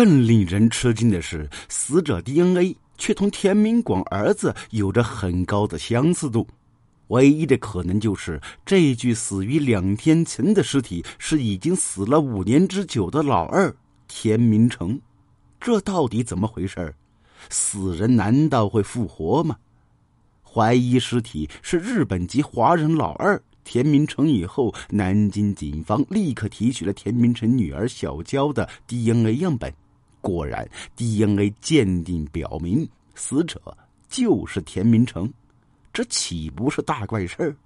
更令人吃惊的是，死者 DNA 却同田明广儿子有着很高的相似度。唯一的可能就是这具死于两天前的尸体是已经死了五年之久的老二田明成。这到底怎么回事死人难道会复活吗？怀疑尸体是日本籍华人老二田明成以后，南京警方立刻提取了田明成女儿小娇的 DNA 样本。果然，DNA 鉴定表明死者就是田明成。这岂不是大怪事儿？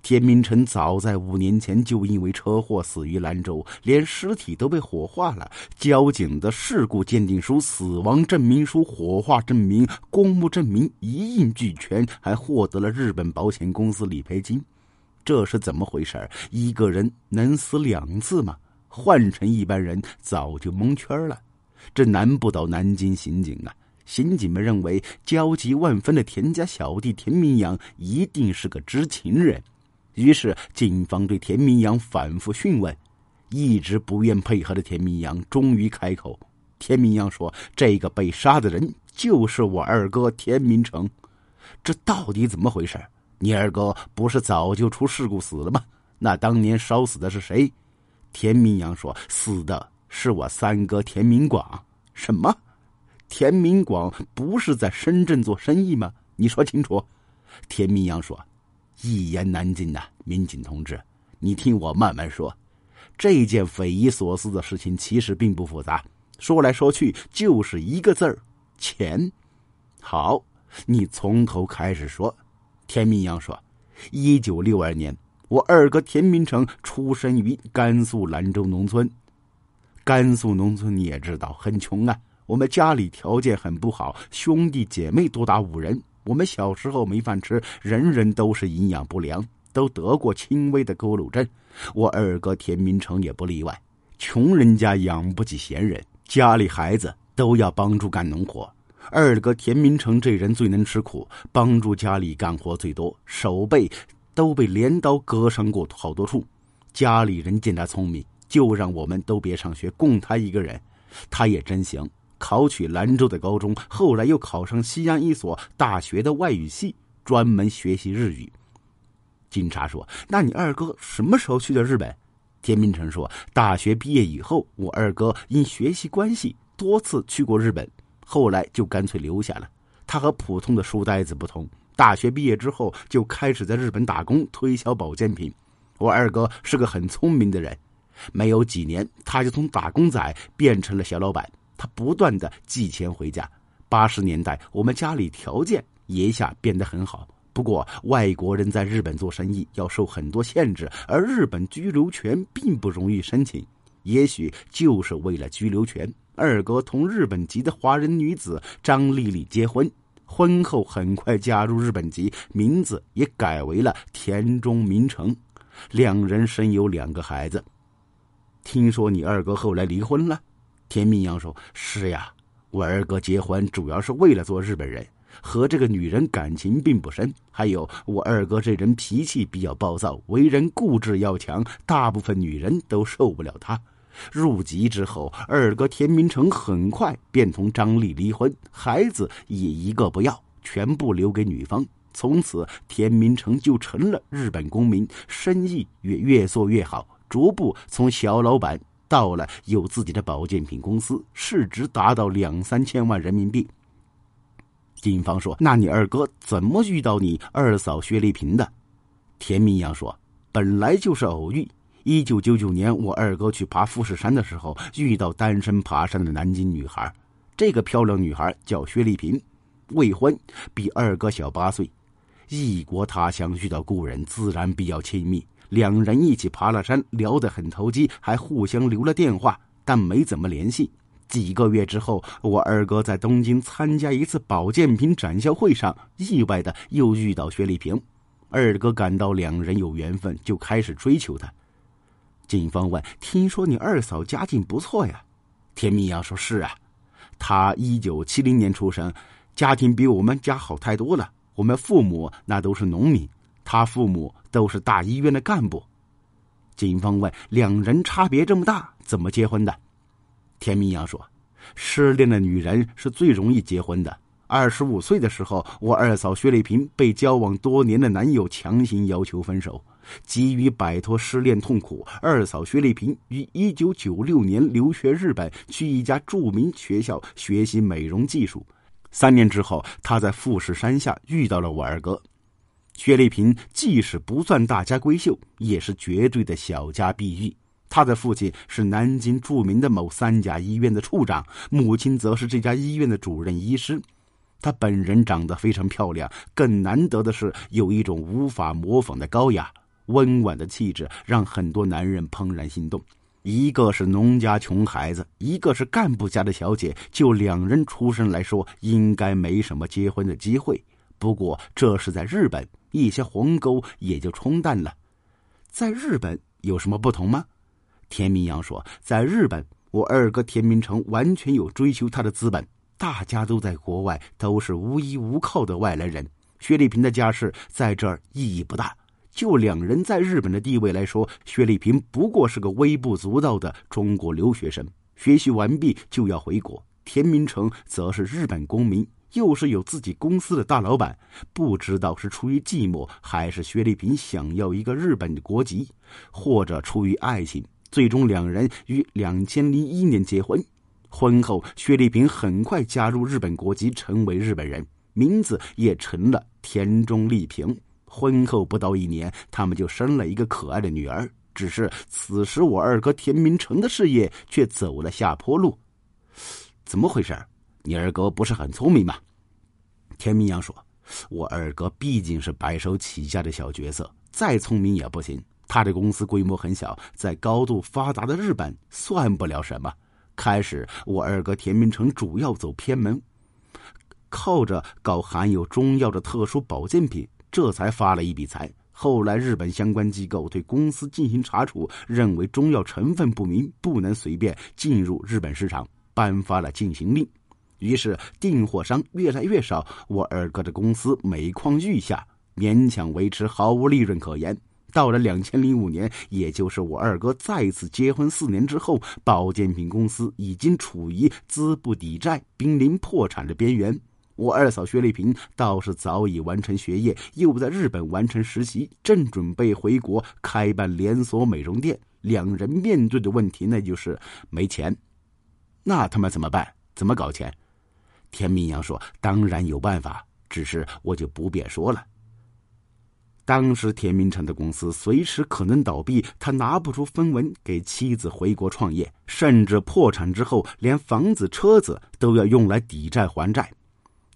田明成早在五年前就因为车祸死于兰州，连尸体都被火化了。交警的事故鉴定书、死亡证明书、火化证明、公墓证明一应俱全，还获得了日本保险公司理赔金。这是怎么回事？一个人能死两次吗？换成一般人早就蒙圈了。这难不倒南京刑警啊！刑警们认为，焦急万分的田家小弟田明阳一定是个知情人。于是，警方对田明阳反复讯问，一直不愿配合的田明阳终于开口。田明阳说：“这个被杀的人就是我二哥田明成。这到底怎么回事？你二哥不是早就出事故死了吗？那当年烧死的是谁？”田明阳说：“死的是我三哥田明广。”什么？田明广不是在深圳做生意吗？你说清楚。田明阳说。一言难尽呐，民警同志，你听我慢慢说。这件匪夷所思的事情其实并不复杂，说来说去就是一个字儿：钱。好，你从头开始说。田明阳说：“一九六二年，我二哥田明成出生于甘肃兰州农村。甘肃农村你也知道，很穷啊。我们家里条件很不好，兄弟姐妹多达五人。”我们小时候没饭吃，人人都是营养不良，都得过轻微的佝偻症。我二哥田明成也不例外。穷人家养不起闲人，家里孩子都要帮助干农活。二哥田明成这人最能吃苦，帮助家里干活最多，手背都被镰刀割伤过好多处。家里人见他聪明，就让我们都别上学，供他一个人。他也真行。考取兰州的高中，后来又考上西安一所大学的外语系，专门学习日语。警察说：“那你二哥什么时候去的日本？”田明成说：“大学毕业以后，我二哥因学习关系多次去过日本，后来就干脆留下了。他和普通的书呆子不同，大学毕业之后就开始在日本打工，推销保健品。我二哥是个很聪明的人，没有几年，他就从打工仔变成了小老板。”他不断的寄钱回家。八十年代，我们家里条件一下变得很好。不过，外国人在日本做生意要受很多限制，而日本居留权并不容易申请。也许就是为了居留权，二哥同日本籍的华人女子张丽丽结婚。婚后很快加入日本籍，名字也改为了田中明成。两人生有两个孩子。听说你二哥后来离婚了？田明阳说：“是呀，我二哥结婚主要是为了做日本人，和这个女人感情并不深。还有，我二哥这人脾气比较暴躁，为人固执要强，大部分女人都受不了他。入籍之后，二哥田明成很快便同张丽离婚，孩子也一个不要，全部留给女方。从此，田明成就成了日本公民，生意也越做越好，逐步从小老板。”到了有自己的保健品公司，市值达到两三千万人民币。警方说：“那你二哥怎么遇到你二嫂薛丽萍的？”田明阳说：“本来就是偶遇。一九九九年，我二哥去爬富士山的时候，遇到单身爬山的南京女孩。这个漂亮女孩叫薛丽萍，未婚，比二哥小八岁。异国他乡遇到故人，自然比较亲密。”两人一起爬了山，聊得很投机，还互相留了电话，但没怎么联系。几个月之后，我二哥在东京参加一次保健品展销会上，意外的又遇到薛丽萍。二哥感到两人有缘分，就开始追求她。警方问：“听说你二嫂家境不错呀？”田明阳说：“是啊，她一九七零年出生，家庭比我们家好太多了。我们父母那都是农民。”她父母都是大医院的干部。警方问：“两人差别这么大，怎么结婚的？”田明阳说：“失恋的女人是最容易结婚的。二十五岁的时候，我二嫂薛丽萍被交往多年的男友强行要求分手。急于摆脱失恋痛苦，二嫂薛丽萍于一九九六年留学日本，去一家著名学校学习美容技术。三年之后，她在富士山下遇到了我二哥。薛丽萍即使不算大家闺秀，也是绝对的小家碧玉。她的父亲是南京著名的某三甲医院的处长，母亲则是这家医院的主任医师。她本人长得非常漂亮，更难得的是有一种无法模仿的高雅、温婉的气质，让很多男人怦然心动。一个是农家穷孩子，一个是干部家的小姐，就两人出身来说，应该没什么结婚的机会。不过这是在日本，一些鸿沟也就冲淡了。在日本有什么不同吗？田明阳说，在日本，我二哥田明成完全有追求他的资本。大家都在国外，都是无依无靠的外来人。薛丽萍的家世在这儿意义不大。就两人在日本的地位来说，薛丽萍不过是个微不足道的中国留学生，学习完毕就要回国。田明成则是日本公民，又是有自己公司的大老板。不知道是出于寂寞，还是薛丽萍想要一个日本的国籍，或者出于爱情，最终两人于两千零一年结婚。婚后，薛丽萍很快加入日本国籍，成为日本人，名字也成了田中丽萍。婚后不到一年，他们就生了一个可爱的女儿。只是此时，我二哥田明成的事业却走了下坡路。怎么回事？你二哥不是很聪明吗？田明阳说：“我二哥毕竟是白手起家的小角色，再聪明也不行。他的公司规模很小，在高度发达的日本算不了什么。”开始，我二哥田明成主要走偏门，靠着搞含有中药的特殊保健品，这才发了一笔财。后来，日本相关机构对公司进行查处，认为中药成分不明，不能随便进入日本市场，颁发了禁行令。于是，订货商越来越少，我二哥的公司每况愈下，勉强维持，毫无利润可言。到了两千零五年，也就是我二哥再次结婚四年之后，保健品公司已经处于资不抵债、濒临破产的边缘。我二嫂薛丽萍倒是早已完成学业，又在日本完成实习，正准备回国开办连锁美容店。两人面对的问题，那就是没钱。那他们怎么办？怎么搞钱？田明阳说：“当然有办法，只是我就不便说了。”当时田明成的公司随时可能倒闭，他拿不出分文给妻子回国创业，甚至破产之后，连房子、车子都要用来抵债还债，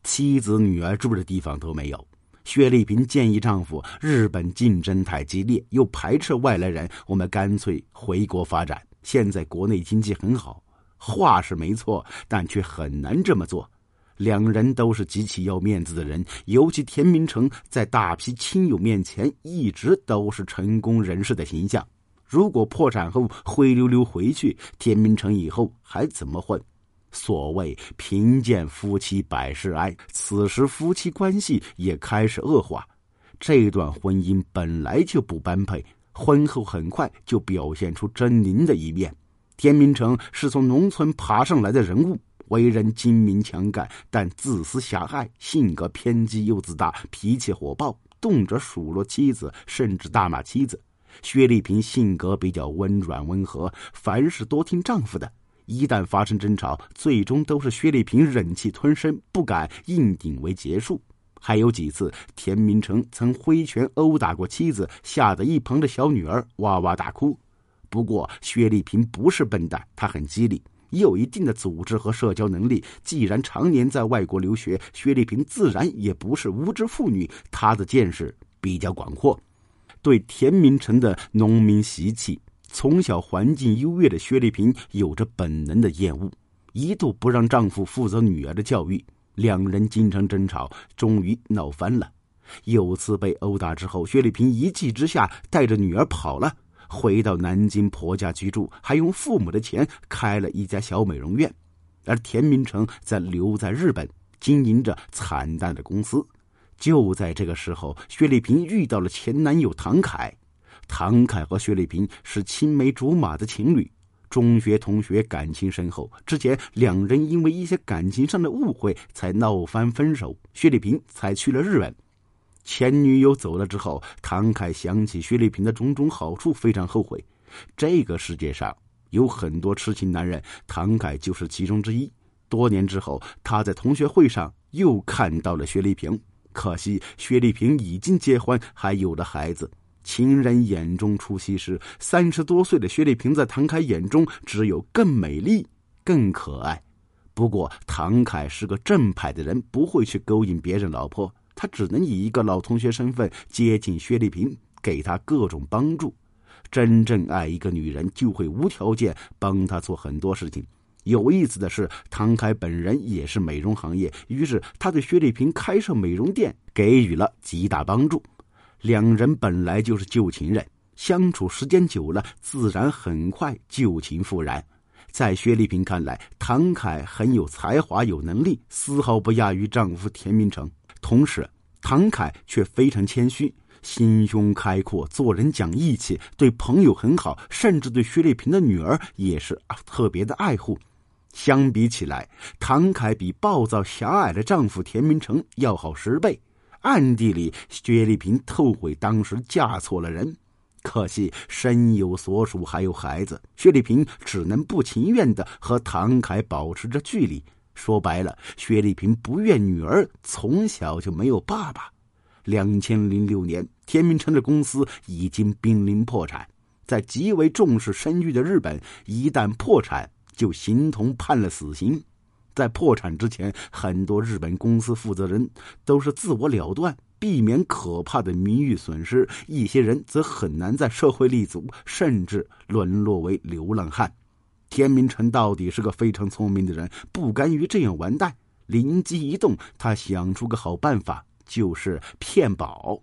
妻子、女儿住的地方都没有。薛丽萍建议丈夫：“日本竞争太激烈，又排斥外来人，我们干脆回国发展。现在国内经济很好。”话是没错，但却很难这么做。两人都是极其要面子的人，尤其田明成在大批亲友面前一直都是成功人士的形象。如果破产后灰溜溜回去，田明成以后还怎么混？所谓贫贱夫妻百事哀，此时夫妻关系也开始恶化。这段婚姻本来就不般配，婚后很快就表现出狰狞的一面。田明成是从农村爬上来的人物。为人精明强干，但自私狭隘，性格偏激又自大，脾气火爆，动辄数落妻子，甚至大骂妻子。薛丽萍性格比较温软温和，凡事多听丈夫的。一旦发生争吵，最终都是薛丽萍忍气吞声，不敢硬顶为结束。还有几次，田明成曾挥拳殴打过妻子，吓得一旁的小女儿哇哇大哭。不过，薛丽萍不是笨蛋，她很机灵。也有一定的组织和社交能力。既然常年在外国留学，薛丽萍自然也不是无知妇女。她的见识比较广阔，对田明成的农民习气，从小环境优越的薛丽萍有着本能的厌恶，一度不让丈夫负责女儿的教育。两人经常争吵，终于闹翻了。有次被殴打之后，薛丽萍一气之下带着女儿跑了。回到南京婆家居住，还用父母的钱开了一家小美容院，而田明成则留在日本经营着惨淡的公司。就在这个时候，薛丽萍遇到了前男友唐凯。唐凯和薛丽萍是青梅竹马的情侣，中学同学感情深厚，之前两人因为一些感情上的误会才闹翻分手，薛丽萍才去了日本。前女友走了之后，唐凯想起薛丽萍的种种好处，非常后悔。这个世界上有很多痴情男人，唐凯就是其中之一。多年之后，他在同学会上又看到了薛丽萍，可惜薛丽萍已经结婚，还有了孩子。情人眼中出西施，三十多岁的薛丽萍在唐凯眼中只有更美丽、更可爱。不过，唐凯是个正派的人，不会去勾引别人老婆，他只能以一个老同学身份接近薛丽萍，给她各种帮助。真正爱一个女人，就会无条件帮她做很多事情。有意思的是，唐凯本人也是美容行业，于是他对薛丽萍开设美容店给予了极大帮助。两人本来就是旧情人，相处时间久了，自然很快旧情复燃。在薛丽萍看来，唐凯很有才华、有能力，丝毫不亚于丈夫田明成。同时，唐凯却非常谦虚，心胸开阔，做人讲义气，对朋友很好，甚至对薛丽萍的女儿也是特别的爱护。相比起来，唐凯比暴躁狭隘的丈夫田明成要好十倍。暗地里，薛丽萍后悔当时嫁错了人，可惜身有所属，还有孩子，薛丽萍只能不情愿的和唐凯保持着距离。说白了，薛丽萍不愿女儿从小就没有爸爸。两千零六年，田明成的公司已经濒临破产，在极为重视声誉的日本，一旦破产就形同判了死刑。在破产之前，很多日本公司负责人都是自我了断，避免可怕的名誉损失；一些人则很难在社会立足，甚至沦落为流浪汉。天明成到底是个非常聪明的人，不甘于这样完蛋，灵机一动，他想出个好办法，就是骗保。